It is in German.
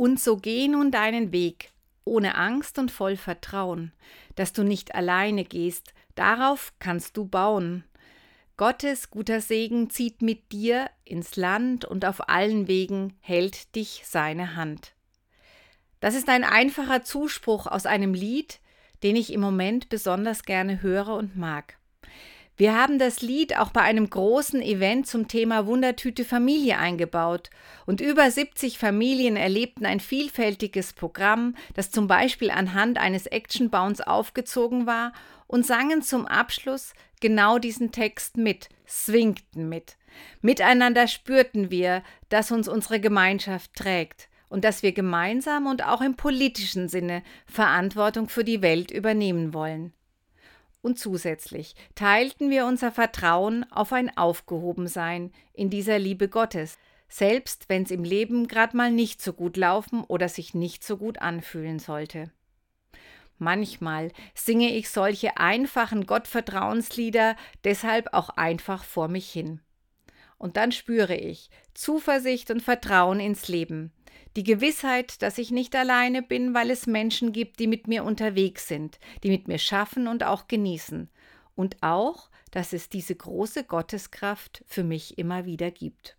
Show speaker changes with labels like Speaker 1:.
Speaker 1: Und so geh nun deinen Weg, ohne Angst und voll Vertrauen, dass du nicht alleine gehst, darauf kannst du bauen. Gottes guter Segen zieht mit dir ins Land und auf allen Wegen hält dich seine Hand. Das ist ein einfacher Zuspruch aus einem Lied, den ich im Moment besonders gerne höre und mag. Wir haben das Lied auch bei einem großen Event zum Thema Wundertüte Familie eingebaut und über 70 Familien erlebten ein vielfältiges Programm, das zum Beispiel anhand eines Actionbounds aufgezogen war und sangen zum Abschluss genau diesen Text mit, swingten mit. Miteinander spürten wir, dass uns unsere Gemeinschaft trägt und dass wir gemeinsam und auch im politischen Sinne Verantwortung für die Welt übernehmen wollen. Und zusätzlich teilten wir unser Vertrauen auf ein Aufgehobensein in dieser Liebe Gottes, selbst wenn es im Leben gerade mal nicht so gut laufen oder sich nicht so gut anfühlen sollte. Manchmal singe ich solche einfachen Gottvertrauenslieder deshalb auch einfach vor mich hin. Und dann spüre ich Zuversicht und Vertrauen ins Leben, die Gewissheit, dass ich nicht alleine bin, weil es Menschen gibt, die mit mir unterwegs sind, die mit mir schaffen und auch genießen. Und auch, dass es diese große Gotteskraft für mich immer wieder gibt.